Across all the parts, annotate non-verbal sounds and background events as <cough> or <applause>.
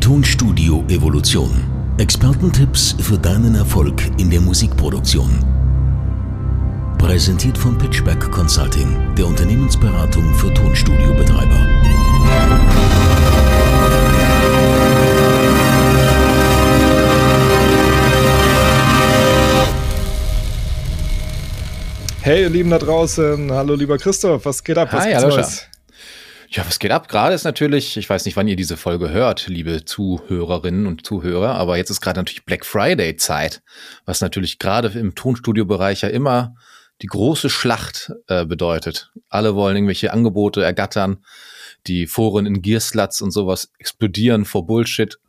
Tonstudio Evolution. Expertentipps für deinen Erfolg in der Musikproduktion. Präsentiert von Pitchback Consulting, der Unternehmensberatung für Tonstudiobetreiber. Hey, ihr Lieben da draußen. Hallo, lieber Christoph. Was geht ab? Was Hi, hallo, Neues? Ja, was geht ab? Gerade ist natürlich, ich weiß nicht, wann ihr diese Folge hört, liebe Zuhörerinnen und Zuhörer, aber jetzt ist gerade natürlich Black Friday Zeit, was natürlich gerade im Tonstudio-Bereich ja immer die große Schlacht äh, bedeutet. Alle wollen irgendwelche Angebote ergattern, die Foren in Gearsluts und sowas explodieren vor Bullshit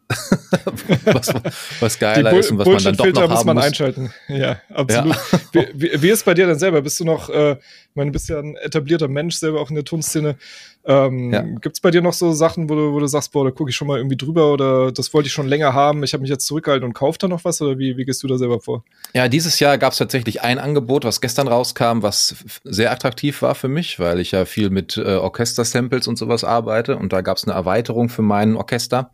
was, was geiler ist und was man dann doch noch haben muss man einschalten. Ja, absolut. Ja. Wie, wie, ist bei dir denn selber? Bist du noch, äh, ich meine, bist ja ein etablierter Mensch selber auch in der Tonszene. Ähm, ja. Gibt es bei dir noch so Sachen, wo du, wo du sagst, boah, da gucke ich schon mal irgendwie drüber oder das wollte ich schon länger haben, ich habe mich jetzt zurückgehalten und kaufe da noch was oder wie, wie gehst du da selber vor? Ja, dieses Jahr gab es tatsächlich ein Angebot, was gestern rauskam, was sehr attraktiv war für mich, weil ich ja viel mit äh, Orchester-Samples und sowas arbeite und da gab es eine Erweiterung für mein Orchester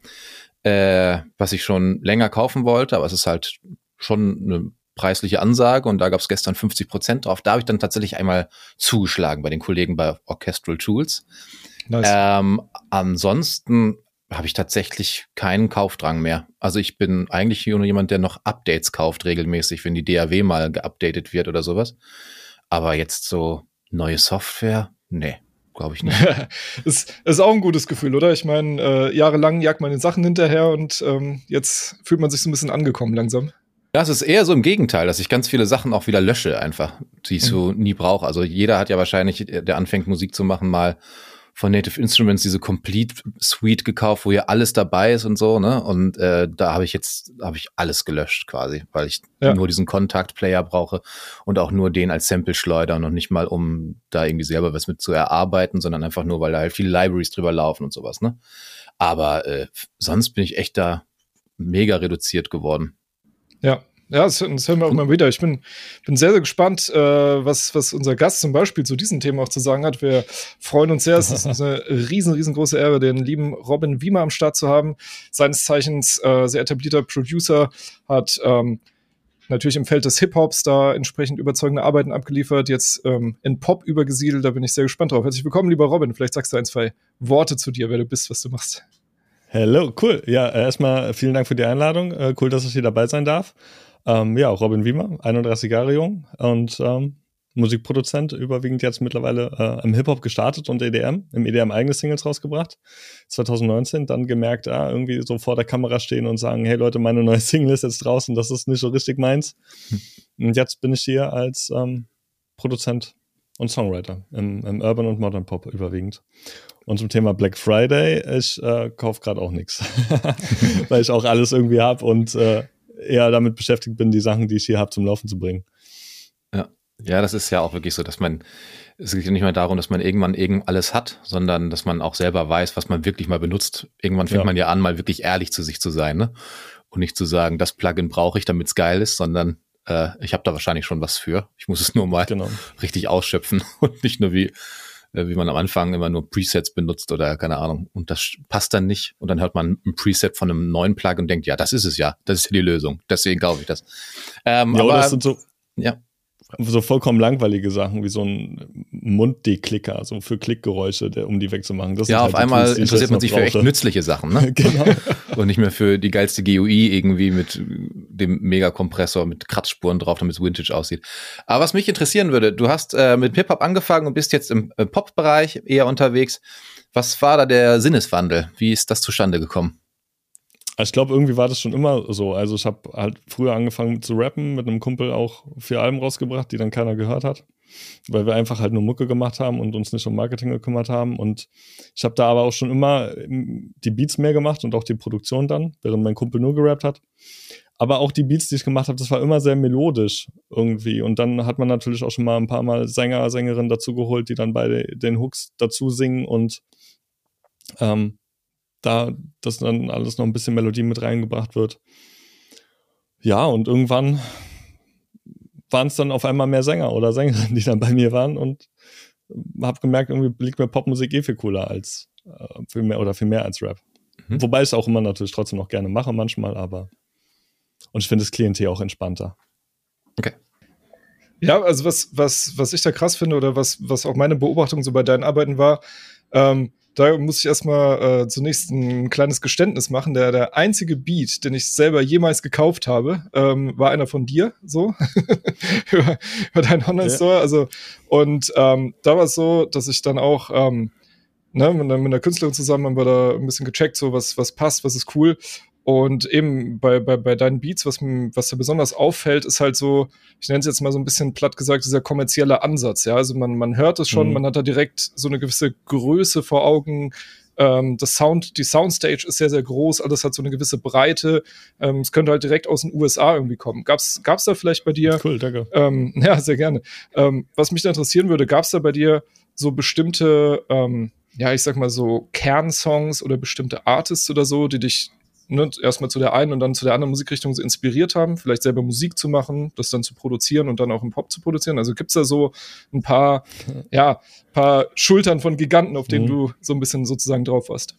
äh, was ich schon länger kaufen wollte, aber es ist halt schon eine preisliche Ansage und da gab es gestern 50 Prozent drauf. Da habe ich dann tatsächlich einmal zugeschlagen bei den Kollegen bei Orchestral Tools. Nice. Ähm, ansonsten habe ich tatsächlich keinen Kaufdrang mehr. Also ich bin eigentlich nur jemand, der noch Updates kauft regelmäßig, wenn die DAW mal geupdatet wird oder sowas. Aber jetzt so neue Software, nee glaube ich nicht. <laughs> ist, ist auch ein gutes Gefühl, oder? Ich meine, äh, jahrelang jagt man den Sachen hinterher und ähm, jetzt fühlt man sich so ein bisschen angekommen langsam. Das ist eher so im Gegenteil, dass ich ganz viele Sachen auch wieder lösche, einfach, die ich so mhm. nie brauche. Also jeder hat ja wahrscheinlich, der anfängt Musik zu machen, mal von Native Instruments diese Complete Suite gekauft, wo hier alles dabei ist und so, ne? Und äh, da habe ich jetzt habe ich alles gelöscht quasi, weil ich ja. nur diesen Contact Player brauche und auch nur den als Sample schleudern und nicht mal um da irgendwie selber was mit zu erarbeiten, sondern einfach nur, weil da halt viele Libraries drüber laufen und sowas, ne? Aber äh, sonst bin ich echt da mega reduziert geworden. Ja, ja, das, das hören wir auch immer wieder. Ich bin, bin sehr, sehr gespannt, äh, was, was unser Gast zum Beispiel zu diesem Thema auch zu sagen hat. Wir freuen uns sehr. Es ist eine <laughs> riesen, riesengroße Ehre, den lieben Robin Wiemer am Start zu haben. Seines Zeichens äh, sehr etablierter Producer, hat ähm, natürlich im Feld des Hip-Hops da entsprechend überzeugende Arbeiten abgeliefert, jetzt ähm, in Pop übergesiedelt. Da bin ich sehr gespannt drauf. Herzlich willkommen, lieber Robin. Vielleicht sagst du ein, zwei Worte zu dir, wer du bist, was du machst. Hallo, cool. Ja, äh, erstmal vielen Dank für die Einladung. Äh, cool, dass ich hier dabei sein darf. Ähm, ja, Robin Wiemer, 31 Jahre jung und ähm, Musikproduzent, überwiegend jetzt mittlerweile äh, im Hip-Hop gestartet und EDM, im EDM eigene Singles rausgebracht. 2019 dann gemerkt, ah, irgendwie so vor der Kamera stehen und sagen, hey Leute, meine neue <laughs> Single ist jetzt draußen, das ist nicht so richtig meins. Hm. Und jetzt bin ich hier als ähm, Produzent und Songwriter im, im, Urban und Modern Pop überwiegend. Und zum Thema Black Friday, ich äh, kaufe gerade auch nichts, <laughs> weil ich auch alles irgendwie habe und äh, eher damit beschäftigt bin, die Sachen, die ich hier habe, zum Laufen zu bringen. Ja. Ja, das ist ja auch wirklich so, dass man, es geht nicht mehr darum, dass man irgendwann irgend alles hat, sondern dass man auch selber weiß, was man wirklich mal benutzt. Irgendwann fängt ja. man ja an, mal wirklich ehrlich zu sich zu sein, ne? Und nicht zu sagen, das Plugin brauche ich, damit es geil ist, sondern äh, ich habe da wahrscheinlich schon was für. Ich muss es nur mal genau. richtig ausschöpfen <laughs> und nicht nur wie wie man am Anfang immer nur Presets benutzt oder keine Ahnung. Und das passt dann nicht. Und dann hört man ein Preset von einem neuen Plug und denkt, ja, das ist es ja. Das ist ja die Lösung. Deswegen kaufe ich das. Ähm, ja, aber, das sind so. Ja so vollkommen langweilige Sachen wie so ein Munddeklicker, so für Klickgeräusche, der, um die wegzumachen. Das ja, halt auf einmal Tools, interessiert man sich brauche. für echt nützliche Sachen, ne? <laughs> genau. Und nicht mehr für die geilste GUI irgendwie mit dem Megakompressor mit Kratzspuren drauf, damit es Vintage aussieht. Aber was mich interessieren würde, du hast äh, mit Hip-Hop angefangen und bist jetzt im äh, Pop-Bereich eher unterwegs. Was war da der Sinneswandel? Wie ist das zustande gekommen? Ich glaube, irgendwie war das schon immer so. Also ich habe halt früher angefangen zu rappen, mit einem Kumpel auch vier Alben rausgebracht, die dann keiner gehört hat, weil wir einfach halt nur Mucke gemacht haben und uns nicht um Marketing gekümmert haben. Und ich habe da aber auch schon immer ähm, die Beats mehr gemacht und auch die Produktion dann, während mein Kumpel nur gerappt hat. Aber auch die Beats, die ich gemacht habe, das war immer sehr melodisch irgendwie. Und dann hat man natürlich auch schon mal ein paar Mal Sänger, Sängerinnen dazu geholt, die dann bei den Hooks dazu singen und ähm, da dass dann alles noch ein bisschen Melodie mit reingebracht wird. Ja, und irgendwann waren es dann auf einmal mehr Sänger oder Sängerinnen, die dann bei mir waren und habe gemerkt, irgendwie liegt mir Popmusik eh viel cooler als äh, viel mehr oder viel mehr als Rap. Mhm. Wobei ich es auch immer natürlich trotzdem noch gerne mache manchmal, aber und ich finde das Klientel auch entspannter. Okay. Ja, also was, was, was ich da krass finde oder was, was auch meine Beobachtung so bei deinen Arbeiten war, ähm, da muss ich erstmal äh, zunächst ein kleines Geständnis machen. Der, der einzige Beat, den ich selber jemals gekauft habe, ähm, war einer von dir, so, <laughs> über, über deinen Online-Store. Ja. Also, und ähm, da war es so, dass ich dann auch ähm, ne, mit, mit einer Künstlerin zusammen haben wir da ein bisschen gecheckt, so was, was passt, was ist cool. Und eben bei, bei, bei deinen Beats, was, was da besonders auffällt, ist halt so, ich nenne es jetzt mal so ein bisschen platt gesagt, dieser kommerzielle Ansatz. Ja, also man, man hört es schon, mhm. man hat da direkt so eine gewisse Größe vor Augen. Ähm, das Sound, die Soundstage ist sehr, sehr groß, alles hat so eine gewisse Breite. Ähm, es könnte halt direkt aus den USA irgendwie kommen. Gab's, gab's da vielleicht bei dir? Cool, danke. Ähm, <laughs> ja, sehr gerne. Ähm, was mich da interessieren würde, gab's da bei dir so bestimmte, ähm, ja, ich sag mal so Kernsongs oder bestimmte Artists oder so, die dich ne, erstmal zu der einen und dann zu der anderen Musikrichtung so inspiriert haben, vielleicht selber Musik zu machen, das dann zu produzieren und dann auch im Pop zu produzieren. Also gibt's da so ein paar, <laughs> ja, paar Schultern von Giganten, auf denen mhm. du so ein bisschen sozusagen drauf warst.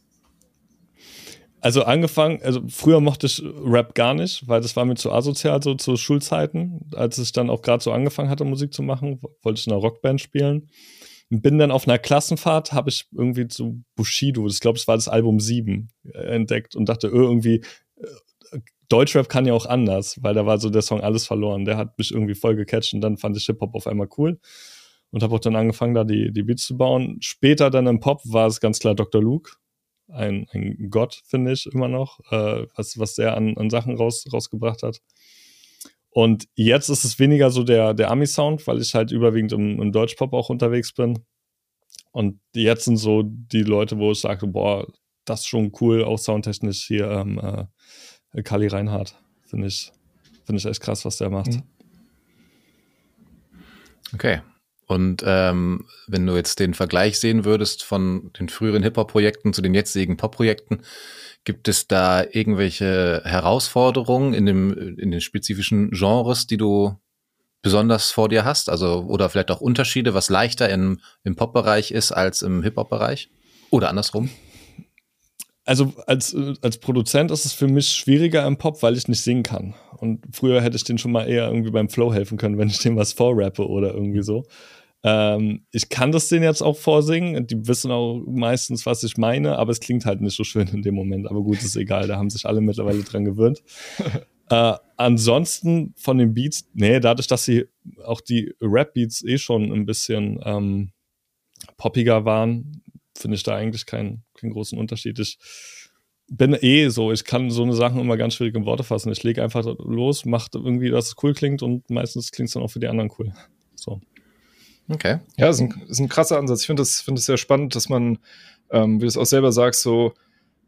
Also angefangen, also früher mochte ich Rap gar nicht, weil das war mir zu asozial, so zu Schulzeiten. Als ich dann auch gerade so angefangen hatte, Musik zu machen, wollte ich in einer Rockband spielen bin dann auf einer Klassenfahrt, habe ich irgendwie zu Bushido, das glaube ich war das Album 7, äh, entdeckt und dachte, oh, irgendwie, äh, Deutschrap kann ja auch anders, weil da war so der Song Alles verloren. Der hat mich irgendwie voll gecatcht und dann fand ich Hip-Hop auf einmal cool und habe auch dann angefangen, da die, die Beats zu bauen. Später dann im Pop war es ganz klar Dr. Luke. Ein, ein Gott, finde ich, immer noch, äh, was, was der an, an Sachen raus, rausgebracht hat. Und jetzt ist es weniger so der, der Ami-Sound, weil ich halt überwiegend im, im Deutschpop auch unterwegs bin. Und jetzt sind so die Leute, wo ich sage, boah, das ist schon cool, auch soundtechnisch hier ähm, äh, Kali Reinhardt. Finde ich, finde ich echt krass, was der macht. Mhm. Okay. Und ähm, wenn du jetzt den Vergleich sehen würdest von den früheren Hip-Hop-Projekten zu den jetzigen Pop-Projekten, Gibt es da irgendwelche Herausforderungen in, dem, in den spezifischen Genres, die du besonders vor dir hast? Also, oder vielleicht auch Unterschiede, was leichter im, im Pop-Bereich ist als im Hip-Hop-Bereich? Oder andersrum? Also als, als Produzent ist es für mich schwieriger im Pop, weil ich nicht singen kann. Und früher hätte ich den schon mal eher irgendwie beim Flow helfen können, wenn ich dem was vorrappe oder irgendwie so. Ähm, ich kann das denen jetzt auch vorsingen. Die wissen auch meistens, was ich meine, aber es klingt halt nicht so schön in dem Moment. Aber gut, ist egal. Da haben sich alle mittlerweile dran gewöhnt. <laughs> äh, ansonsten von den Beats, nee, dadurch, dass sie auch die Rap-Beats eh schon ein bisschen ähm, poppiger waren, finde ich da eigentlich keinen, keinen großen Unterschied. Ich bin eh so, ich kann so eine Sachen immer ganz schwierig in Worte fassen. Ich lege einfach los, mache irgendwie, dass es cool klingt und meistens klingt es dann auch für die anderen cool. So. Okay. Ja, ist ein, ist ein krasser Ansatz. Ich finde das, find das sehr spannend, dass man, ähm, wie du es auch selber sagst, so,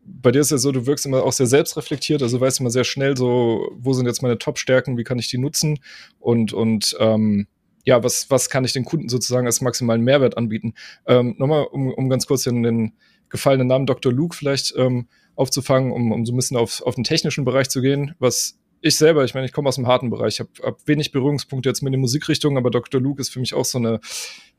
bei dir ist ja so, du wirkst immer auch sehr selbstreflektiert, also weißt immer sehr schnell so, wo sind jetzt meine Top-Stärken, wie kann ich die nutzen und, und ähm, ja, was, was kann ich den Kunden sozusagen als maximalen Mehrwert anbieten? Ähm, Nochmal, um, um ganz kurz den, den gefallenen Namen Dr. Luke vielleicht ähm, aufzufangen, um, um so ein bisschen auf, auf den technischen Bereich zu gehen, was ich selber, ich meine, ich komme aus dem harten Bereich, ich habe hab wenig Berührungspunkte jetzt mit den Musikrichtungen, aber Dr. Luke ist für mich auch so eine,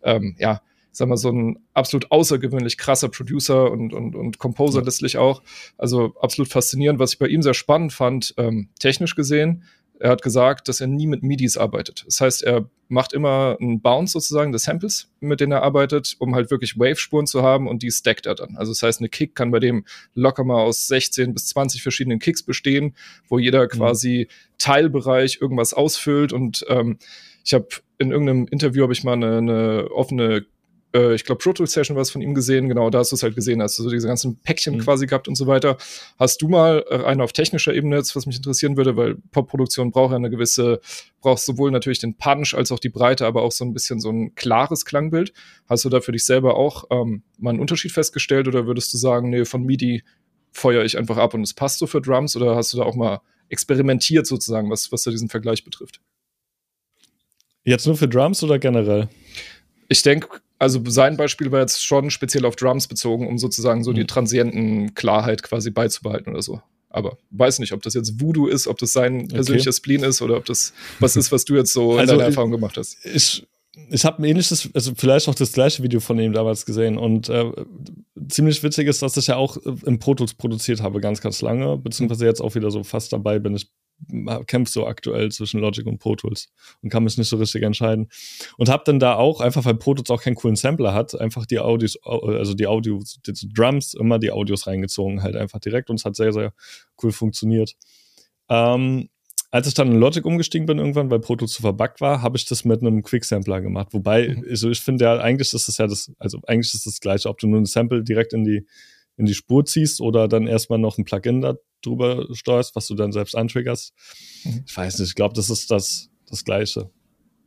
ähm, ja, sag mal, so ein absolut außergewöhnlich krasser Producer und, und, und Composer letztlich auch. Also absolut faszinierend, was ich bei ihm sehr spannend fand, ähm, technisch gesehen, er hat gesagt, dass er nie mit MIDIs arbeitet. Das heißt, er macht immer einen Bounce sozusagen des Samples, mit denen er arbeitet, um halt wirklich Wave-Spuren zu haben und die stackt er dann. Also das heißt, eine Kick kann bei dem locker mal aus 16 bis 20 verschiedenen Kicks bestehen, wo jeder mhm. quasi Teilbereich irgendwas ausfüllt und ähm, ich habe in irgendeinem Interview habe ich mal eine, eine offene äh, ich glaube, Pro Tool Session was von ihm gesehen, genau, da hast du es halt gesehen, hast du so diese ganzen Päckchen mhm. quasi gehabt und so weiter. Hast du mal äh, eine auf technischer Ebene jetzt, was mich interessieren würde, weil Popproduktion braucht ja eine gewisse, braucht sowohl natürlich den Punch als auch die Breite, aber auch so ein bisschen so ein klares Klangbild. Hast du da für dich selber auch ähm, mal einen Unterschied festgestellt oder würdest du sagen, nee, von MIDI feuere ich einfach ab und es passt so für Drums oder hast du da auch mal experimentiert sozusagen, was, was da diesen Vergleich betrifft? Jetzt nur für Drums oder generell? Ich denke, also sein Beispiel war jetzt schon speziell auf Drums bezogen, um sozusagen so mhm. die transienten Klarheit quasi beizubehalten oder so. Aber weiß nicht, ob das jetzt Voodoo ist, ob das sein persönlicher okay. Spleen ist oder ob das was ist, was du jetzt so also in deiner Erfahrung gemacht hast. Ich, ich habe ein ähnliches, also vielleicht auch das gleiche Video von ihm damals gesehen und äh, ziemlich witzig ist, dass ich ja auch äh, im Pro Tools produziert habe, ganz, ganz lange, beziehungsweise jetzt auch wieder so fast dabei bin. Ich kämpfe so aktuell zwischen Logic und Pro Tools und kann mich nicht so richtig entscheiden. Und habe dann da auch, einfach weil Pro Tools auch keinen coolen Sampler hat, einfach die Audios, also die Audios, die Drums, immer die Audios reingezogen, halt einfach direkt und es hat sehr, sehr cool funktioniert. Ähm, als ich dann in Logic umgestiegen bin irgendwann, weil Pro Tools zu verbuggt war, habe ich das mit einem Quick-Sampler gemacht. Wobei, mhm. also ich finde ja, eigentlich ist das ja das, also eigentlich ist das gleiche, ob du nur ein Sample direkt in die, in die Spur ziehst oder dann erstmal noch ein Plugin da drüber steuerst, was du dann selbst antriggerst. Mhm. Ich weiß nicht, ich glaube, das ist das, das Gleiche.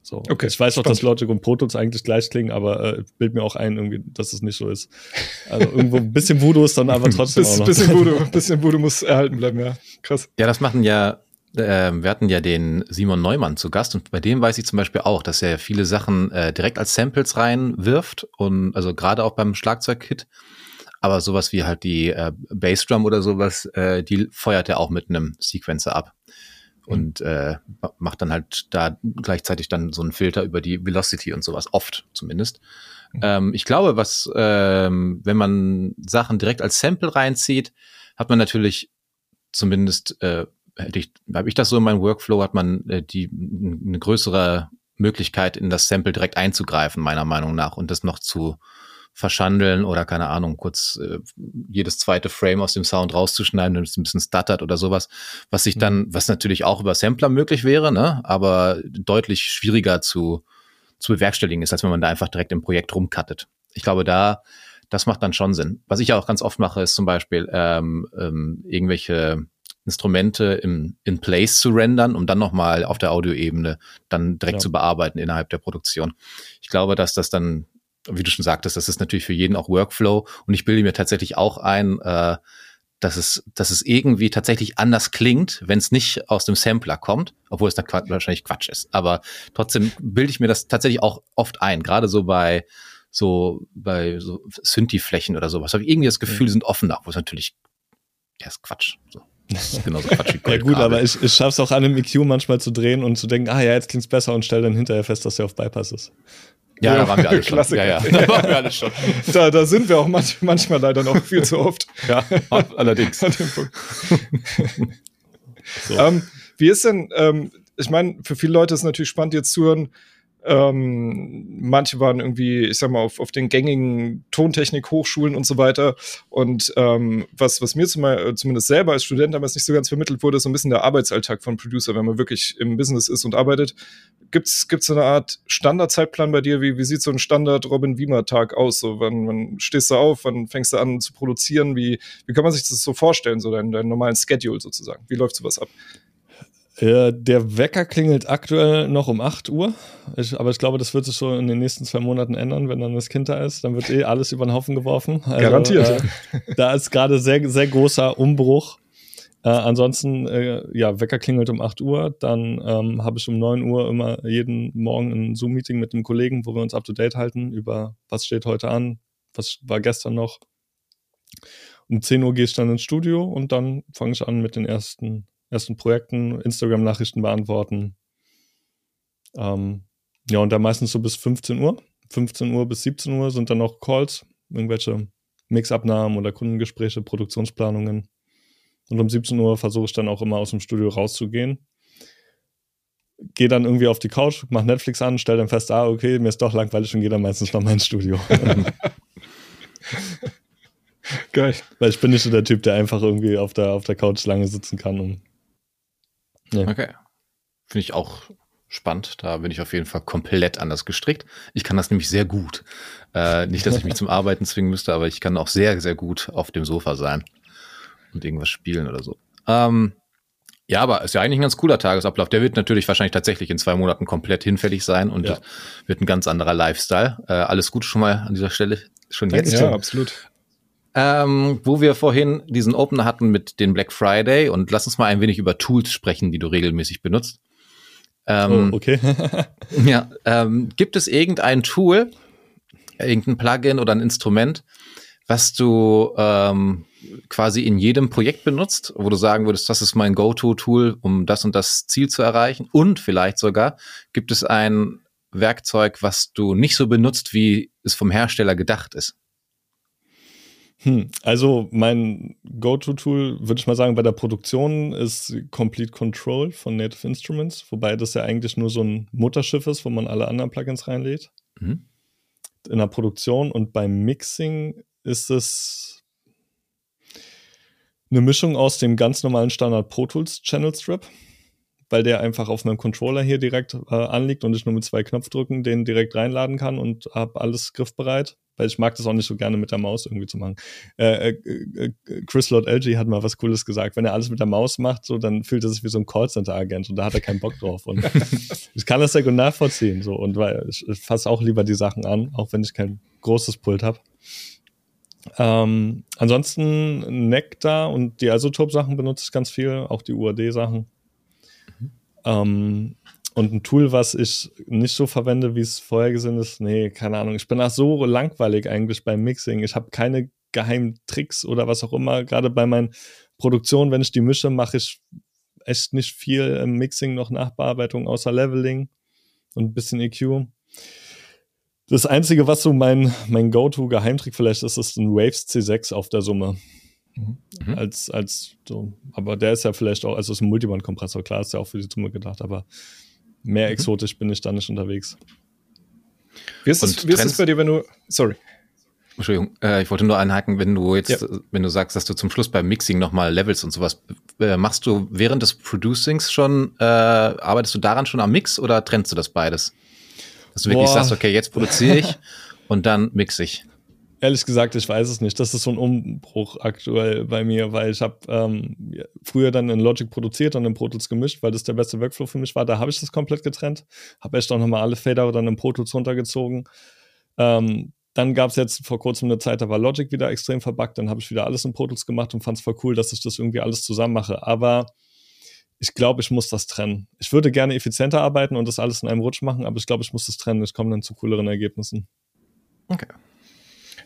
So. Okay, ich weiß auch, dass Logic und Pro Tools eigentlich gleich klingen, aber äh, bild mir auch ein, irgendwie, dass es nicht so ist. Also irgendwo ein bisschen Voodoo ist dann aber <laughs> trotzdem Biss, auch noch. Bisschen Voodoo, <laughs> bisschen Voodoo muss erhalten bleiben, ja. Krass. Ja, das machen ja äh, wir hatten ja den Simon Neumann zu Gast und bei dem weiß ich zum Beispiel auch, dass er viele Sachen äh, direkt als Samples reinwirft und also gerade auch beim Schlagzeugkit. Aber sowas wie halt die äh, Bassdrum oder sowas, äh, die feuert er auch mit einem Sequencer ab und äh, macht dann halt da gleichzeitig dann so einen Filter über die Velocity und sowas, oft zumindest. Mhm. Ähm, ich glaube, was, ähm, wenn man Sachen direkt als Sample reinzieht, hat man natürlich zumindest äh, hätte ich, habe ich das so in meinem Workflow, hat man äh, die eine größere Möglichkeit, in das Sample direkt einzugreifen, meiner Meinung nach, und das noch zu verschandeln oder keine Ahnung, kurz äh, jedes zweite Frame aus dem Sound rauszuschneiden, wenn es ein bisschen stuttert oder sowas, was sich dann, mhm. was natürlich auch über Sampler möglich wäre, ne, aber deutlich schwieriger zu, zu bewerkstelligen ist, als wenn man da einfach direkt im Projekt rumcuttet. Ich glaube, da, das macht dann schon Sinn. Was ich auch ganz oft mache, ist zum Beispiel ähm, ähm, irgendwelche Instrumente im, in place zu rendern, um dann nochmal auf der Audioebene dann direkt ja. zu bearbeiten innerhalb der Produktion. Ich glaube, dass das dann, wie du schon sagtest, das ist natürlich für jeden auch Workflow und ich bilde mir tatsächlich auch ein, äh, dass es, dass es irgendwie tatsächlich anders klingt, wenn es nicht aus dem Sampler kommt, obwohl es dann wahrscheinlich Quatsch ist. Aber trotzdem bilde ich mir das tatsächlich auch oft ein, gerade so bei so bei so Synthi-Flächen oder sowas. Habe ich irgendwie das Gefühl, die sind offener, wo es natürlich ja, ist Quatsch. So. Genauso quatschig. ja gut, aber ich, ich schaffe es auch an einem EQ manchmal zu drehen und zu denken, ah ja, jetzt klingt's besser und stelle dann hinterher fest, dass der auf Bypass ist. Ja, ja, da waren wir alle schon. Ja, ja. <laughs> Da waren wir alle schon. Da, da sind wir auch manch, manchmal leider noch viel zu oft. Ja, allerdings. An dem Punkt. <laughs> so. ähm, wie ist denn, ähm, ich meine, für viele Leute ist es natürlich spannend, jetzt zu hören, ähm, manche waren irgendwie, ich sag mal, auf, auf den gängigen Tontechnik-Hochschulen und so weiter. Und ähm, was, was mir zum, äh, zumindest selber als Student damals nicht so ganz vermittelt wurde, ist so ein bisschen der Arbeitsalltag von Producer, wenn man wirklich im Business ist und arbeitet. Gibt's gibt's so eine Art Standardzeitplan bei dir? Wie, wie sieht so ein Standard-Robin Wiemer-Tag aus? So, wann, wann stehst du auf? Wann fängst du an zu produzieren? Wie, wie kann man sich das so vorstellen, so deinen, deinen normalen Schedule sozusagen? Wie läuft sowas ab? Äh, der Wecker klingelt aktuell noch um 8 Uhr, ich, aber ich glaube, das wird sich schon in den nächsten zwei Monaten ändern, wenn dann das Kind da ist. Dann wird eh alles über den Haufen geworfen. Also, Garantiert. Äh, da ist gerade sehr, sehr großer Umbruch. Äh, ansonsten, äh, ja, Wecker klingelt um 8 Uhr. Dann ähm, habe ich um 9 Uhr immer jeden Morgen ein Zoom-Meeting mit einem Kollegen, wo wir uns up to date halten über was steht heute an, was war gestern noch. Um 10 Uhr gehe ich dann ins Studio und dann fange ich an mit den ersten ersten Projekten, Instagram-Nachrichten beantworten. Ähm, ja, und da meistens so bis 15 Uhr. 15 Uhr bis 17 Uhr sind dann noch Calls, irgendwelche Mixabnahmen oder Kundengespräche, Produktionsplanungen. Und um 17 Uhr versuche ich dann auch immer aus dem Studio rauszugehen. Gehe dann irgendwie auf die Couch, mache Netflix an, stelle dann fest, ah, okay, mir ist doch langweilig und gehe dann meistens noch mein Studio. <laughs> Geil. Weil ich bin nicht so der Typ, der einfach irgendwie auf der, auf der Couch lange sitzen kann, um Nee. Okay. Finde ich auch spannend. Da bin ich auf jeden Fall komplett anders gestrickt. Ich kann das nämlich sehr gut. Äh, nicht, dass ich mich zum <laughs> Arbeiten zwingen müsste, aber ich kann auch sehr, sehr gut auf dem Sofa sein und irgendwas spielen oder so. Ähm, ja, aber ist ja eigentlich ein ganz cooler Tagesablauf. Der wird natürlich wahrscheinlich tatsächlich in zwei Monaten komplett hinfällig sein und ja. wird ein ganz anderer Lifestyle. Äh, alles gut schon mal an dieser Stelle, schon jetzt. Ja, absolut ähm, wo wir vorhin diesen Opener hatten mit den Black Friday und lass uns mal ein wenig über Tools sprechen, die du regelmäßig benutzt. Ähm, oh, okay. <laughs> ja, ähm, gibt es irgendein Tool, irgendein Plugin oder ein Instrument, was du ähm, quasi in jedem Projekt benutzt, wo du sagen würdest, das ist mein Go-To-Tool, um das und das Ziel zu erreichen? Und vielleicht sogar gibt es ein Werkzeug, was du nicht so benutzt, wie es vom Hersteller gedacht ist? Hm, also mein Go-To-Tool, würde ich mal sagen, bei der Produktion ist Complete Control von Native Instruments, wobei das ja eigentlich nur so ein Mutterschiff ist, wo man alle anderen Plugins reinlädt. Mhm. In der Produktion und beim Mixing ist es eine Mischung aus dem ganz normalen Standard Pro Tools Channel Strip, weil der einfach auf meinem Controller hier direkt äh, anliegt und ich nur mit zwei Knopfdrücken den direkt reinladen kann und habe alles griffbereit weil ich mag das auch nicht so gerne mit der Maus irgendwie zu machen. Äh, äh, äh Chris Lord LG hat mal was Cooles gesagt. Wenn er alles mit der Maus macht, so dann fühlt er sich wie so ein Callcenter-Agent und da hat er keinen Bock drauf. Und <laughs> ich kann das sehr gut nachvollziehen. So und weil ich, ich fasse auch lieber die Sachen an, auch wenn ich kein großes Pult habe. Ähm, ansonsten Nectar und die Isotope-Sachen benutze ich ganz viel, auch die UAD-Sachen. Ähm, und ein Tool, was ich nicht so verwende, wie es vorher gesehen ist, nee, keine Ahnung. Ich bin auch so langweilig eigentlich beim Mixing. Ich habe keine geheimen Tricks oder was auch immer. Gerade bei meinen Produktionen, wenn ich die mische, mache ich echt nicht viel im Mixing noch Nachbearbeitung außer Leveling und ein bisschen EQ. Das Einzige, was so mein, mein Go-To-Geheimtrick vielleicht ist, ist ein Waves C6 auf der Summe. Mhm. Als, als so, aber der ist ja vielleicht auch, also ist ein Multiband-Kompressor, klar, ist ja auch für die Summe gedacht, aber mehr mhm. exotisch bin ich da nicht unterwegs. Wie ist, es, wie ist es bei dir, wenn du, sorry. Entschuldigung, äh, ich wollte nur einhaken, wenn du jetzt, ja. wenn du sagst, dass du zum Schluss beim Mixing nochmal Levels und sowas, äh, machst du während des Producings schon, äh, arbeitest du daran schon am Mix oder trennst du das beides? Dass du Boah. wirklich sagst, okay, jetzt produziere ich <laughs> und dann mix ich. Ehrlich gesagt, ich weiß es nicht. Das ist so ein Umbruch aktuell bei mir, weil ich habe ähm, früher dann in Logic produziert und in Pro Tools gemischt, weil das der beste Workflow für mich war. Da habe ich das komplett getrennt. Habe echt auch nochmal alle Fader dann in Pro Tools runtergezogen. Ähm, dann gab es jetzt vor kurzem eine Zeit, da war Logic wieder extrem verbuggt. Dann habe ich wieder alles in Pro Tools gemacht und fand es voll cool, dass ich das irgendwie alles zusammen mache. Aber ich glaube, ich muss das trennen. Ich würde gerne effizienter arbeiten und das alles in einem Rutsch machen, aber ich glaube, ich muss das trennen. Ich komme dann zu cooleren Ergebnissen. Okay.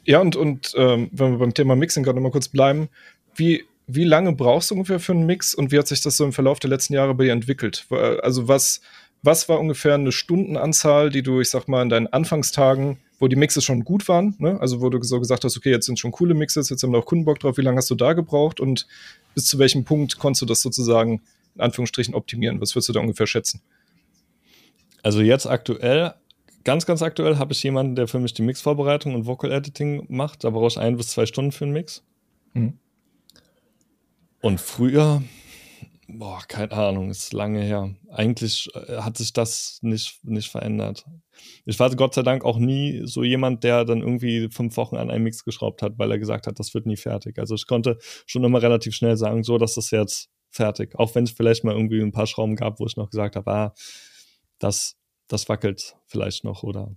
Ja, und, und ähm, wenn wir beim Thema Mixing gerade mal kurz bleiben, wie, wie lange brauchst du ungefähr für einen Mix und wie hat sich das so im Verlauf der letzten Jahre bei dir entwickelt? Also was, was war ungefähr eine Stundenanzahl, die du, ich sag mal, in deinen Anfangstagen, wo die Mixes schon gut waren, ne? also wo du so gesagt hast, okay, jetzt sind schon coole Mixes, jetzt haben wir auch Kundenbock drauf, wie lange hast du da gebraucht und bis zu welchem Punkt konntest du das sozusagen in Anführungsstrichen optimieren? Was würdest du da ungefähr schätzen? Also jetzt aktuell ganz, ganz aktuell habe ich jemanden, der für mich die Mixvorbereitung und Vocal Editing macht. Da brauche ich ein bis zwei Stunden für einen Mix. Mhm. Und früher, boah, keine Ahnung, ist lange her. Eigentlich äh, hat sich das nicht, nicht verändert. Ich war Gott sei Dank auch nie so jemand, der dann irgendwie fünf Wochen an einem Mix geschraubt hat, weil er gesagt hat, das wird nie fertig. Also ich konnte schon immer relativ schnell sagen, so, das ist jetzt fertig. Auch wenn es vielleicht mal irgendwie ein paar Schrauben gab, wo ich noch gesagt habe, ah, das das wackelt vielleicht noch oder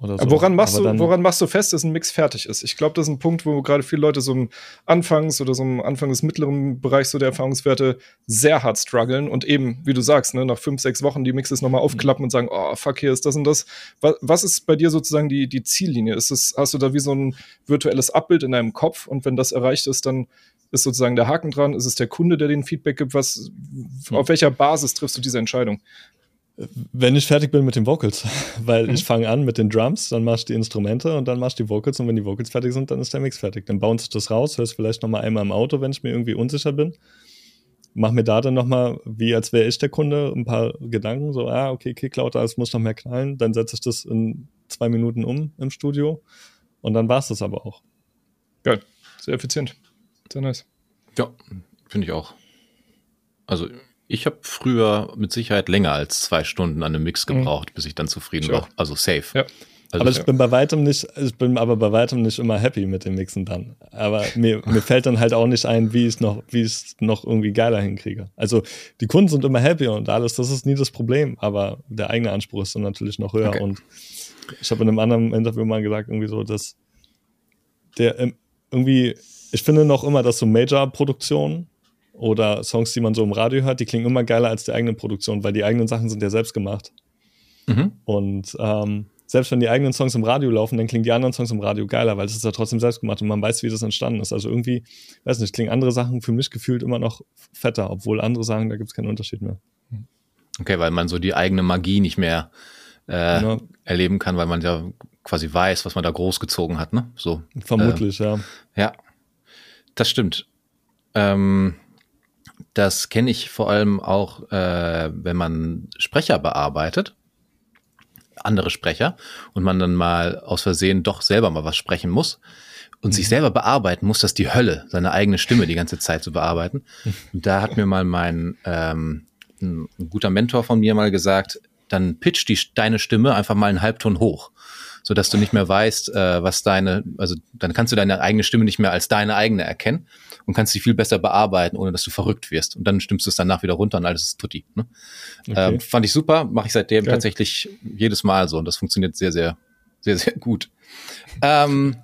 oder so. Woran machst, du, woran machst du fest, dass ein Mix fertig ist? Ich glaube, das ist ein Punkt, wo gerade viele Leute so im Anfangs- oder so im Anfang des mittleren Bereichs so der Erfahrungswerte sehr hart strugglen und eben, wie du sagst, ne, nach fünf, sechs Wochen die Mixes nochmal aufklappen mhm. und sagen, oh, fuck, hier ist das und das. Was, was ist bei dir sozusagen die, die Ziellinie? Ist es, hast du da wie so ein virtuelles Abbild in deinem Kopf und wenn das erreicht ist, dann ist sozusagen der Haken dran? Ist es der Kunde, der den Feedback gibt? Was, mhm. auf welcher Basis triffst du diese Entscheidung? Wenn ich fertig bin mit den Vocals, <laughs> weil mhm. ich fange an mit den Drums, dann machst du die Instrumente und dann machst du die Vocals und wenn die Vocals fertig sind, dann ist der Mix fertig. Dann bounce ich das raus, hörst vielleicht nochmal einmal im Auto, wenn ich mir irgendwie unsicher bin. Mach mir da dann nochmal, wie als wäre ich der Kunde, ein paar Gedanken, so, ah, okay, Kick lauter, es muss noch mehr knallen, dann setze ich das in zwei Minuten um im Studio und dann war es das aber auch. Geil, sehr effizient, sehr nice. Ja, finde ich auch. Also ich habe früher mit Sicherheit länger als zwei Stunden an einem Mix mhm. gebraucht, mhm. bis ich dann zufrieden sure. war. Also safe. Ja. Also aber ich ja. bin bei weitem nicht, ich bin aber bei weitem nicht immer happy mit dem Mixen dann. Aber mir, <laughs> mir fällt dann halt auch nicht ein, wie ich es noch, wie ich es noch irgendwie geiler hinkriege. Also die Kunden sind immer happy und alles, das ist nie das Problem, aber der eigene Anspruch ist dann natürlich noch höher. Okay. Und ich habe in einem anderen Interview mal gesagt, irgendwie so, dass der ähm, irgendwie, ich finde noch immer, dass so Major-Produktionen oder Songs, die man so im Radio hört, die klingen immer geiler als die eigenen Produktionen, weil die eigenen Sachen sind ja selbst gemacht. Mhm. Und ähm, selbst wenn die eigenen Songs im Radio laufen, dann klingen die anderen Songs im Radio geiler, weil es ist ja trotzdem selbst gemacht und man weiß, wie das entstanden ist. Also irgendwie, weiß nicht, klingen andere Sachen für mich gefühlt immer noch fetter, obwohl andere sagen, da gibt es keinen Unterschied mehr. Okay, weil man so die eigene Magie nicht mehr äh, genau. erleben kann, weil man ja quasi weiß, was man da großgezogen hat, ne? So. Vermutlich, äh, ja. Ja, Das stimmt. Ähm, das kenne ich vor allem auch, äh, wenn man Sprecher bearbeitet, andere Sprecher, und man dann mal aus Versehen doch selber mal was sprechen muss und mhm. sich selber bearbeiten muss, das die Hölle, seine eigene Stimme die ganze Zeit zu bearbeiten. Und da hat mir mal mein ähm, ein, guter Mentor von mir mal gesagt, dann pitch die, deine Stimme einfach mal einen Halbton hoch so dass du nicht mehr weißt, äh, was deine, also dann kannst du deine eigene Stimme nicht mehr als deine eigene erkennen und kannst sie viel besser bearbeiten, ohne dass du verrückt wirst. Und dann stimmst du es danach wieder runter und alles ist tutti. Ne? Okay. Ähm, fand ich super, mache ich seitdem Geil. tatsächlich jedes Mal so und das funktioniert sehr, sehr, sehr, sehr gut. Ähm,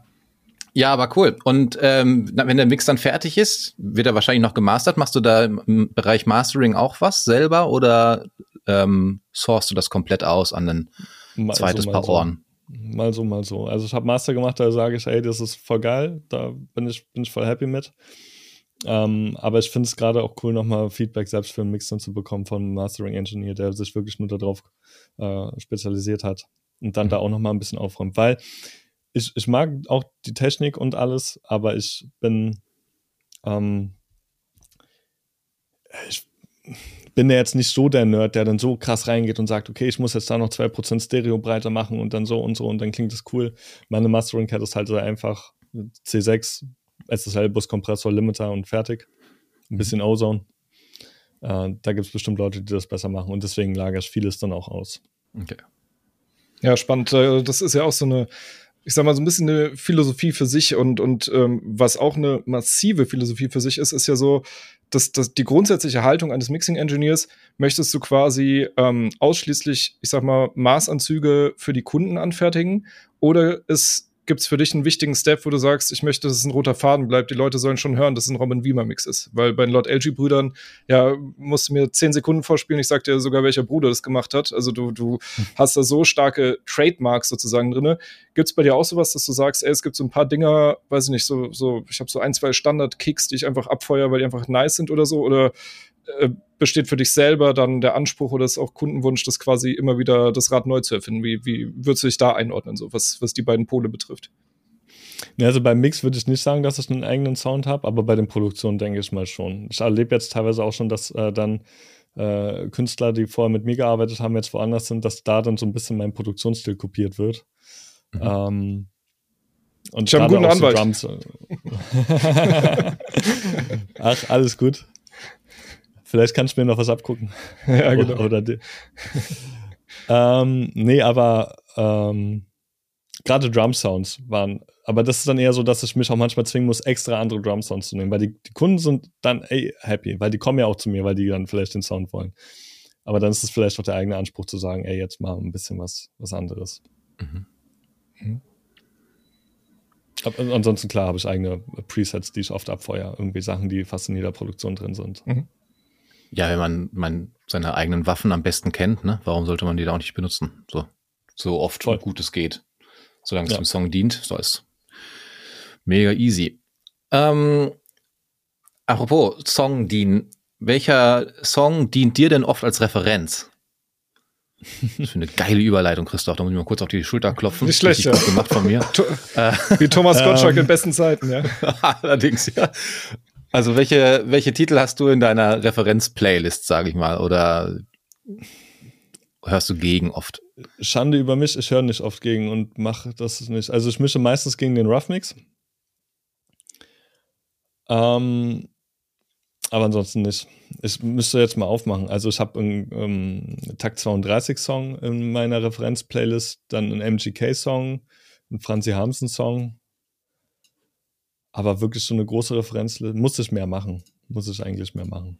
ja, aber cool. Und ähm, wenn der Mix dann fertig ist, wird er wahrscheinlich noch gemastert. Machst du da im Bereich Mastering auch was selber oder ähm, sourst du das komplett aus an ein zweites Paar Ohren? Mal so, mal so. Also ich habe Master gemacht, da sage ich, ey, das ist voll geil, da bin ich, bin ich voll happy mit. Ähm, aber ich finde es gerade auch cool, nochmal Feedback selbst für einen Mix dann zu bekommen von einem Mastering Engineer, der sich wirklich nur darauf äh, spezialisiert hat und dann mhm. da auch nochmal ein bisschen aufräumt. Weil ich, ich mag auch die Technik und alles, aber ich bin ähm, ich bin ja jetzt nicht so der Nerd, der dann so krass reingeht und sagt, okay, ich muss jetzt da noch 2% Stereo breiter machen und dann so und so und dann klingt das cool. Meine Mastering Cat ist halt einfach C6, SSL-Bus-Kompressor, Limiter und fertig. Ein bisschen Ozone. Äh, da gibt es bestimmt Leute, die das besser machen und deswegen lagere ich vieles dann auch aus. Okay. Ja, spannend. Äh, das ist ja auch so eine, ich sag mal, so ein bisschen eine Philosophie für sich und, und ähm, was auch eine massive Philosophie für sich ist, ist ja so, das, das, die grundsätzliche Haltung eines Mixing-Engineers möchtest du quasi ähm, ausschließlich, ich sag mal, Maßanzüge für die Kunden anfertigen oder ist gibt es für dich einen wichtigen Step, wo du sagst, ich möchte, dass es ein roter Faden bleibt. Die Leute sollen schon hören, dass es ein Robin Wiemer Mix ist. Weil bei den Lord LG Brüdern, ja, musst du mir zehn Sekunden vorspielen. Ich sag dir sogar, welcher Bruder das gemacht hat. Also du, du hm. hast da so starke Trademarks sozusagen drinne. Gibt es bei dir auch sowas, dass du sagst, ey, es gibt so ein paar Dinger, weiß ich nicht, so, so, ich habe so ein, zwei Standard-Kicks, die ich einfach abfeuere, weil die einfach nice sind oder so? Oder äh, besteht für dich selber dann der Anspruch oder ist auch Kundenwunsch, das quasi immer wieder das Rad neu zu erfinden? Wie, wie würdest du dich da einordnen, so was, was die beiden Pole betrifft? Also beim Mix würde ich nicht sagen, dass ich einen eigenen Sound habe, aber bei den Produktionen denke ich mal schon. Ich erlebe jetzt teilweise auch schon, dass äh, dann äh, Künstler, die vorher mit mir gearbeitet haben, jetzt woanders sind, dass da dann so ein bisschen mein Produktionsstil kopiert wird. Mhm. Ähm, und ich habe einen guten Anwalt. Drums, äh, <laughs> Ach, alles gut. Vielleicht kannst du mir noch was abgucken. <laughs> ja, genau. Oder, oder ähm, nee, aber ähm, gerade Drum-Sounds waren, aber das ist dann eher so, dass ich mich auch manchmal zwingen muss, extra andere Drum-Sounds zu nehmen, weil die, die Kunden sind dann ey, happy, weil die kommen ja auch zu mir, weil die dann vielleicht den Sound wollen. Aber dann ist es vielleicht auch der eigene Anspruch zu sagen, ey, jetzt mal ein bisschen was, was anderes. Mhm. Mhm. ansonsten, klar, habe ich eigene Presets, die ich oft abfeuere. Irgendwie Sachen, die fast in jeder Produktion drin sind. Mhm. Ja, wenn man, man seine eigenen Waffen am besten kennt, ne, warum sollte man die da auch nicht benutzen? So, so oft Voll. gut es geht. Solange es ja. dem Song dient, so ist mega easy. Ähm, apropos Song dienen. Welcher Song dient dir denn oft als Referenz? Das ist eine geile Überleitung, Christoph. Da muss ich mal kurz auf die Schulter klopfen. Nicht schlecht, ja. gut gemacht von mir. <laughs> Wie Thomas Gottschalk in besten Zeiten, ja. <laughs> Allerdings, ja. Also welche, welche Titel hast du in deiner Referenz-Playlist, sage ich mal, oder hörst du gegen oft? Schande über mich, ich höre nicht oft gegen und mache das nicht. Also ich mische meistens gegen den Rough Mix. Ähm, aber ansonsten nicht. Ich müsste jetzt mal aufmachen. Also ich habe einen ähm, Takt 32 Song in meiner Referenz-Playlist, dann einen MGK-Song, einen Franzi Hamsen-Song, aber wirklich so eine große Referenz muss ich mehr machen. Muss ich eigentlich mehr machen.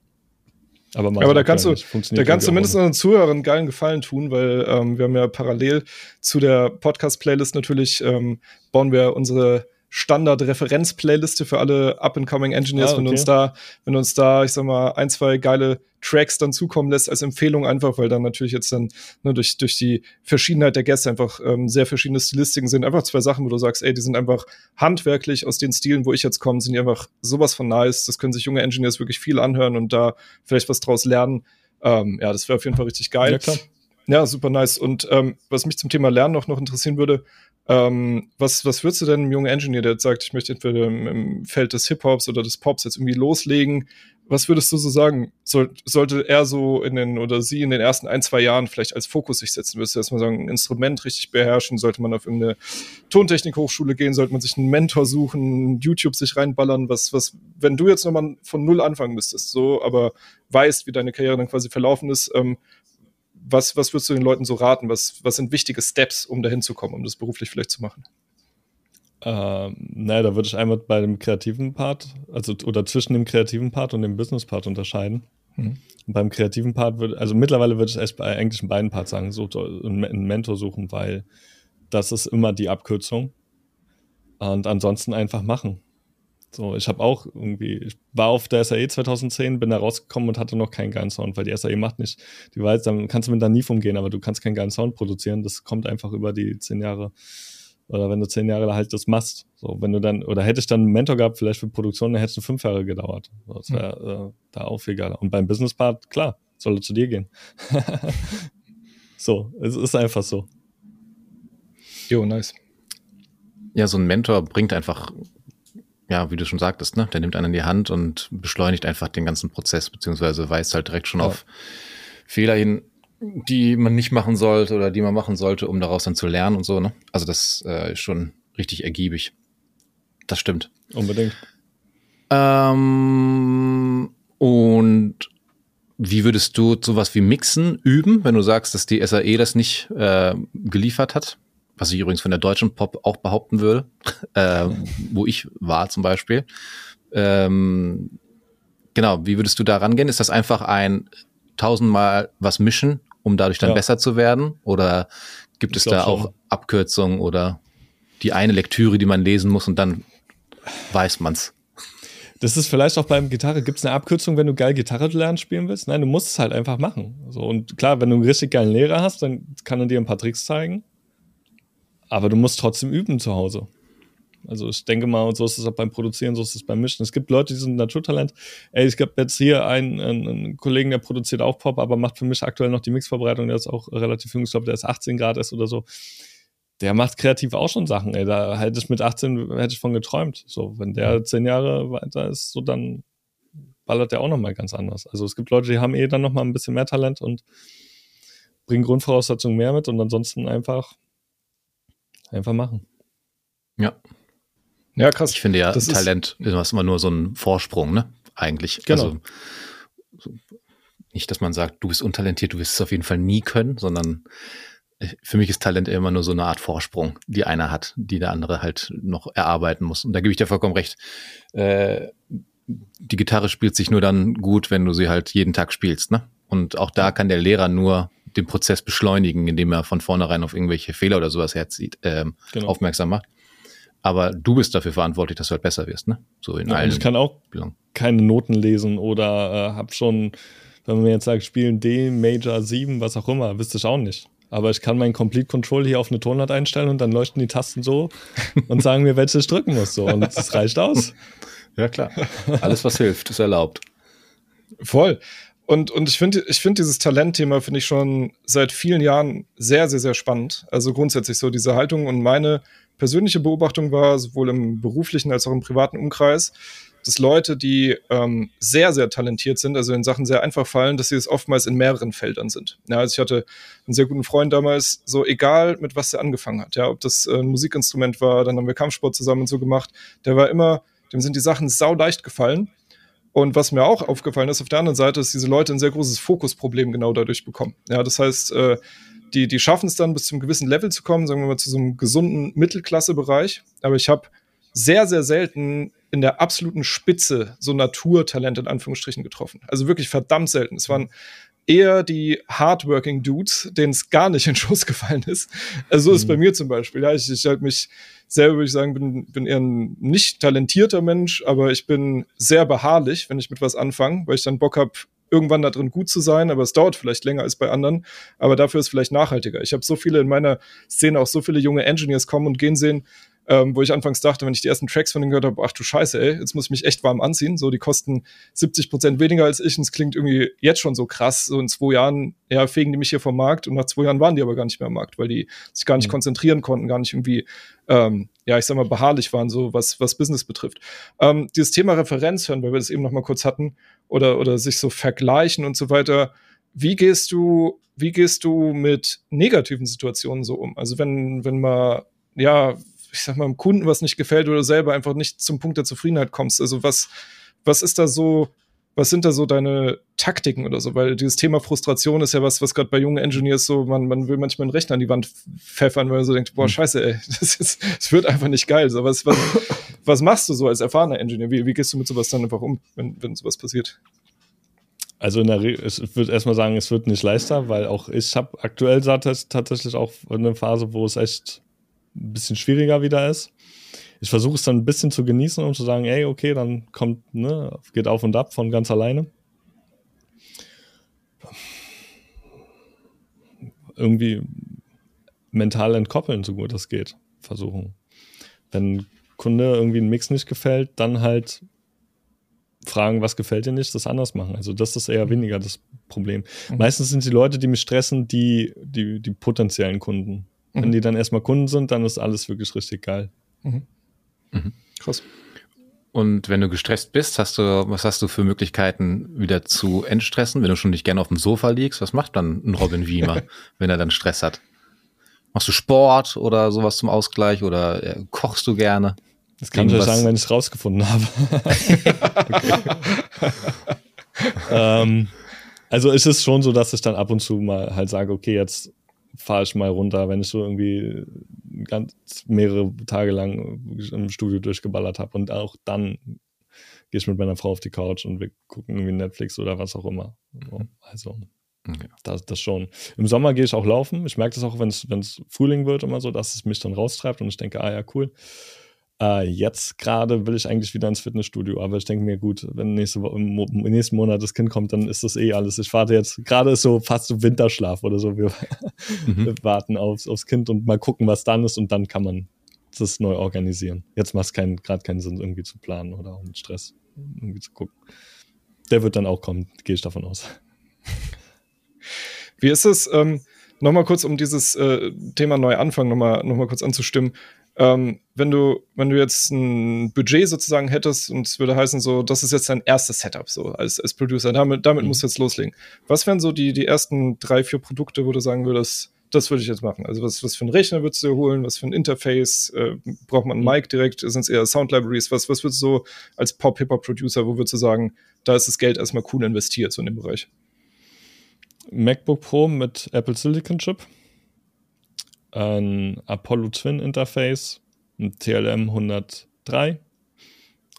Aber, aber da kannst du, da kannst du mindestens unseren Zuhörern einen geilen Gefallen tun, weil ähm, wir haben ja parallel zu der Podcast-Playlist natürlich ähm, bauen wir unsere Standard-Referenz-Playliste für alle up-and-coming Engineers, ah, okay. wenn du uns da, wenn du uns da, ich sag mal, ein, zwei geile Tracks dann zukommen lässt als Empfehlung einfach, weil dann natürlich jetzt dann ne, durch, durch die Verschiedenheit der Gäste einfach ähm, sehr verschiedene Stilistiken sind. Einfach zwei Sachen, wo du sagst, ey, die sind einfach handwerklich aus den Stilen, wo ich jetzt komme, sind die einfach sowas von nice. Das können sich junge Engineers wirklich viel anhören und da vielleicht was draus lernen. Ähm, ja, das wäre auf jeden Fall richtig geil. Ja. Ja, super nice. Und ähm, was mich zum Thema Lernen noch, noch interessieren würde, Ähm, was, was würdest du denn einem jungen Engineer, der jetzt sagt, ich möchte entweder im, im Feld des Hip-Hops oder des Pops jetzt irgendwie loslegen, was würdest du so sagen? Soll, sollte er so in den oder sie in den ersten ein, zwei Jahren vielleicht als Fokus sich setzen? Würdest du erstmal sagen, ein Instrument richtig beherrschen? Sollte man auf irgendeine Tontechnik-Hochschule gehen? Sollte man sich einen Mentor suchen, YouTube sich reinballern? Was, was, wenn du jetzt nochmal von null anfangen müsstest, so, aber weißt, wie deine Karriere dann quasi verlaufen ist, ähm, was, was würdest du den Leuten so raten? Was, was sind wichtige Steps, um dahin zu kommen, um das beruflich vielleicht zu machen? Ähm, naja, da würde ich einmal bei dem kreativen Part, also oder zwischen dem kreativen Part und dem Business Part unterscheiden. Mhm. Beim kreativen Part würde, also mittlerweile würde ich erst bei eigentlich in beiden Parts sagen, so einen Mentor suchen, weil das ist immer die Abkürzung. Und ansonsten einfach machen. So, ich habe auch irgendwie, ich war auf der SAE 2010, bin da rausgekommen und hatte noch keinen geilen Sound, weil die SAE macht nicht, die weiß, dann kannst du mit da nie umgehen, aber du kannst keinen geilen Sound produzieren. Das kommt einfach über die zehn Jahre oder wenn du zehn Jahre halt das machst. So, wenn du dann, oder hätte ich dann einen Mentor gehabt, vielleicht für Produktion, dann hätte es fünf Jahre gedauert. Das wäre hm. äh, da auch viel geiler. Und beim Business Part, klar, soll er zu dir gehen. <laughs> so, es ist einfach so. Jo, nice. Ja, so ein Mentor bringt einfach, ja, wie du schon sagtest, ne, der nimmt einen in die Hand und beschleunigt einfach den ganzen Prozess, beziehungsweise weist halt direkt schon ja. auf Fehler hin, die man nicht machen sollte oder die man machen sollte, um daraus dann zu lernen und so. Ne? Also das äh, ist schon richtig ergiebig. Das stimmt. Unbedingt. Ähm, und wie würdest du sowas wie Mixen üben, wenn du sagst, dass die SAE das nicht äh, geliefert hat? Was ich übrigens von der deutschen Pop auch behaupten würde, <laughs> äh, wo ich war zum Beispiel. Ähm, genau, wie würdest du da rangehen? Ist das einfach ein tausendmal was mischen um dadurch dann ja. besser zu werden? Oder gibt es da schon. auch Abkürzungen oder die eine Lektüre, die man lesen muss und dann weiß man's? Das ist vielleicht auch beim Gitarre. Gibt es eine Abkürzung, wenn du geil Gitarre lernen spielen willst? Nein, du musst es halt einfach machen. So, und klar, wenn du einen richtig geilen Lehrer hast, dann kann er dir ein paar Tricks zeigen. Aber du musst trotzdem üben zu Hause. Also ich denke mal, und so ist es auch beim Produzieren, so ist es beim Mischen. Es gibt Leute, die sind Naturtalent. Ey, ich habe jetzt hier einen, einen, einen, Kollegen, der produziert auch Pop, aber macht für mich aktuell noch die Mixvorbereitung. Der ist auch relativ jung, ich glaube, der ist 18 Grad ist oder so. Der macht kreativ auch schon Sachen, ey. Da hätte ich mit 18 hätte ich von geträumt. So, wenn der zehn Jahre weiter ist, so dann ballert der auch nochmal ganz anders. Also es gibt Leute, die haben eh dann nochmal ein bisschen mehr Talent und bringen Grundvoraussetzungen mehr mit und ansonsten einfach, einfach machen. Ja, ja, krass. Ich finde ja, das Talent ist, ist immer nur so ein Vorsprung, ne? Eigentlich. Genau. Also, so, nicht, dass man sagt, du bist untalentiert, du wirst es auf jeden Fall nie können, sondern äh, für mich ist Talent immer nur so eine Art Vorsprung, die einer hat, die der andere halt noch erarbeiten muss. Und da gebe ich dir vollkommen recht. Äh, die Gitarre spielt sich nur dann gut, wenn du sie halt jeden Tag spielst, ne? Und auch da kann der Lehrer nur den Prozess beschleunigen, indem er von vornherein auf irgendwelche Fehler oder sowas herzieht, äh, genau. aufmerksam macht. Aber du bist dafür verantwortlich, dass du halt besser wirst, ne? So in ja, allen. Ich kann auch Belangen. keine Noten lesen oder äh, hab schon, wenn man mir jetzt sagt, spielen D, Major 7, was auch immer, wüsste ich auch nicht. Aber ich kann meinen Complete Control hier auf eine Tonart einstellen und dann leuchten die Tasten so <laughs> und sagen mir, welche ich drücken muss. So. Und das reicht aus. Ja, klar. Alles, was hilft, ist erlaubt. Voll. Und, und ich finde ich finde dieses Talentthema finde ich schon seit vielen Jahren sehr, sehr, sehr spannend. Also grundsätzlich so diese Haltung und meine persönliche Beobachtung war, sowohl im beruflichen als auch im privaten Umkreis, dass Leute, die ähm, sehr, sehr talentiert sind, also in Sachen sehr einfach fallen, dass sie es oftmals in mehreren Feldern sind. Ja, also ich hatte einen sehr guten Freund damals, so egal mit was er angefangen hat, ja, ob das äh, ein Musikinstrument war, dann haben wir Kampfsport zusammen und so gemacht, der war immer, dem sind die Sachen sau leicht gefallen. Und was mir auch aufgefallen ist auf der anderen Seite, ist, diese Leute ein sehr großes Fokusproblem genau dadurch bekommen. Ja, das heißt, äh, die, die schaffen es dann bis zum gewissen Level zu kommen, sagen wir mal zu so einem gesunden Mittelklasse-Bereich. Aber ich habe sehr, sehr selten in der absoluten Spitze so Naturtalent in Anführungsstrichen getroffen. Also wirklich verdammt selten. Es waren eher die hardworking Dudes, denen es gar nicht in Schuss gefallen ist. Also so mhm. ist bei mir zum Beispiel. Ja, ich, ich halt mich selber, würde ich sagen, bin, bin eher ein nicht talentierter Mensch, aber ich bin sehr beharrlich, wenn ich mit was anfange, weil ich dann Bock habe, irgendwann da drin gut zu sein, aber es dauert vielleicht länger als bei anderen, aber dafür ist es vielleicht nachhaltiger. Ich habe so viele in meiner Szene, auch so viele junge Engineers kommen und gehen sehen, ähm, wo ich anfangs dachte, wenn ich die ersten Tracks von denen gehört habe, ach du Scheiße, ey, jetzt muss ich mich echt warm anziehen. So, die kosten 70 Prozent weniger als ich und es klingt irgendwie jetzt schon so krass. So in zwei Jahren, ja, fegen die mich hier vom Markt und nach zwei Jahren waren die aber gar nicht mehr am Markt, weil die sich gar nicht mhm. konzentrieren konnten, gar nicht irgendwie, ähm, ja, ich sag mal, beharrlich waren, so was, was Business betrifft. Ähm, dieses Thema Referenz hören, weil wir das eben noch mal kurz hatten, oder, oder sich so vergleichen und so weiter. Wie gehst du, wie gehst du mit negativen Situationen so um? Also wenn, wenn mal, ja, ich sag mal, dem Kunden was nicht gefällt oder selber einfach nicht zum Punkt der Zufriedenheit kommst. Also was, was ist da so, was sind da so deine Taktiken oder so? Weil dieses Thema Frustration ist ja was, was gerade bei jungen Engineers so, man, man will manchmal einen Rechner an die Wand pfeffern, weil man so denkt, boah, hm. scheiße, ey, <laughs> das, ist, das wird einfach nicht geil. So, was, was, <laughs> was machst du so als erfahrener Engineer? Wie, wie gehst du mit sowas dann einfach um, wenn, wenn sowas passiert? Also in der Re ich würde erstmal sagen, es wird nicht leichter, weil auch ich habe aktuell tatsächlich auch eine Phase, wo es echt ein bisschen schwieriger wieder ist. Ich versuche es dann ein bisschen zu genießen, um zu sagen, ey, okay, dann kommt, ne, geht auf und ab von ganz alleine. Irgendwie mental entkoppeln, so gut es geht, versuchen. Wenn Kunde irgendwie ein Mix nicht gefällt, dann halt fragen, was gefällt dir nicht, das anders machen. Also das ist eher weniger das Problem. Mhm. Meistens sind die Leute, die mich stressen, die, die, die potenziellen Kunden. Mhm. Wenn die dann erstmal Kunden sind, dann ist alles wirklich richtig geil. Mhm. Mhm. Krass. Und wenn du gestresst bist, hast du, was hast du für Möglichkeiten, wieder zu entstressen? Wenn du schon nicht gerne auf dem Sofa liegst, was macht dann ein Robin Wiemer, <laughs> wenn er dann Stress hat? Machst du Sport oder sowas zum Ausgleich oder äh, kochst du gerne? Das kann Irgendwas? ich euch sagen, wenn ich es rausgefunden habe. <laughs> <laughs> ähm, also ist es schon so, dass ich dann ab und zu mal halt sage, okay, jetzt fahre ich mal runter, wenn ich so irgendwie ganz mehrere Tage lang im Studio durchgeballert habe. Und auch dann gehe ich mit meiner Frau auf die Couch und wir gucken irgendwie Netflix oder was auch immer. Also okay. das, das schon. Im Sommer gehe ich auch laufen. Ich merke das auch, wenn es Frühling wird, immer so, dass es mich dann raustreibt und ich denke, ah ja, cool. Äh, jetzt gerade will ich eigentlich wieder ins Fitnessstudio, aber ich denke mir, gut, wenn nächste Woche, im nächsten Monat das Kind kommt, dann ist das eh alles. Ich warte jetzt, gerade ist so fast so Winterschlaf oder so. Wir, mhm. wir <laughs> warten aufs, aufs Kind und mal gucken, was dann ist und dann kann man das neu organisieren. Jetzt macht es kein, gerade keinen Sinn, irgendwie zu planen oder mit Stress irgendwie zu gucken. Der wird dann auch kommen, gehe ich davon aus. Wie ist es, ähm, nochmal kurz, um dieses äh, Thema neu anfangen, nochmal noch mal kurz anzustimmen. Ähm, wenn du, wenn du jetzt ein Budget sozusagen hättest und es würde heißen, so, das ist jetzt dein erstes Setup, so als, als Producer, damit, damit mhm. musst du jetzt loslegen. Was wären so die, die ersten drei, vier Produkte, wo du sagen würdest, das würde ich jetzt machen? Also, was, was für einen Rechner würdest du holen? Was für ein Interface? Äh, braucht man ein mhm. Mic direkt? Sind es eher Sound Libraries? Was, was würdest du so als Pop-Hip-Hop-Producer, wo würdest du sagen, da ist das Geld erstmal cool investiert, so in dem Bereich? MacBook Pro mit Apple Silicon Chip ein Apollo Twin Interface, ein TLM 103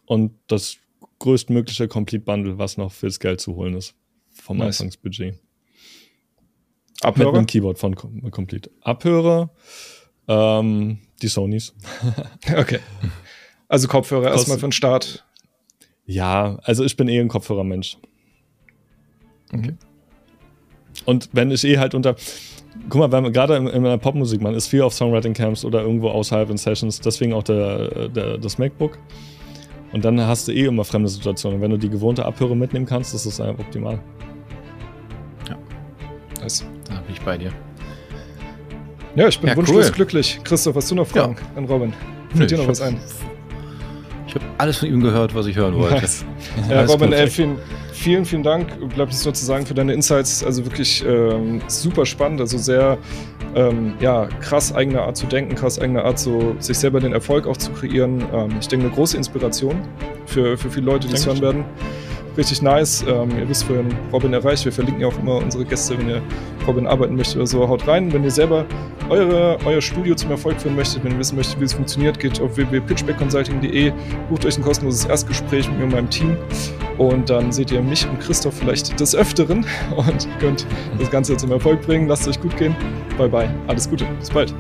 und das größtmögliche Complete Bundle, was noch fürs Geld zu holen ist vom nice. Anfangsbudget. Abhörer? Mit einem Keyboard von Complete. Abhörer, ähm, die Sonys. <laughs> okay. Also Kopfhörer erstmal für den Start. Ja, also ich bin eh ein Kopfhörermensch. Okay. Und wenn ich eh halt unter, guck mal, wenn gerade in, in der Popmusik, man ist viel auf Songwriting-Camps oder irgendwo außerhalb in Sessions, deswegen auch der, der, das MacBook. Und dann hast du eh immer fremde Situationen. Und wenn du die gewohnte Abhöre mitnehmen kannst, das ist einfach optimal. Ja. Das, da bin ich bei dir. Ja, ich bin ja, wunschlos cool. glücklich. Christoph, hast du noch Fragen ja. an Robin? Fällt dir noch was ein? Ich habe alles von ihm gehört, was ich hören wollte. Nice. Ja, Robin, ey, vielen, vielen, vielen Dank. Bleibt es nur zu sagen für deine Insights. Also wirklich ähm, super spannend. Also sehr ähm, ja, krass eigene Art zu denken, krass eigene Art, so sich selber den Erfolg auch zu kreieren. Ähm, ich denke, eine große Inspiration für, für viele Leute, die es hören werden richtig nice. Ähm, ihr wisst, wohin Robin erreicht. Wir verlinken ja auch immer unsere Gäste, wenn ihr Robin arbeiten möchtet oder so. Haut rein. Wenn ihr selber eure, euer Studio zum Erfolg führen möchtet, wenn ihr wissen möchtet, wie es funktioniert, geht auf www.pitchbackconsulting.de, bucht euch ein kostenloses Erstgespräch mit mir und meinem Team. Und dann seht ihr mich und Christoph vielleicht des Öfteren <laughs> und könnt das Ganze zum Erfolg bringen. Lasst es euch gut gehen. Bye bye. Alles Gute. Bis bald.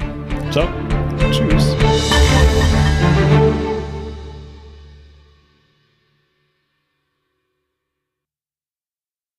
Ciao. Tschüss.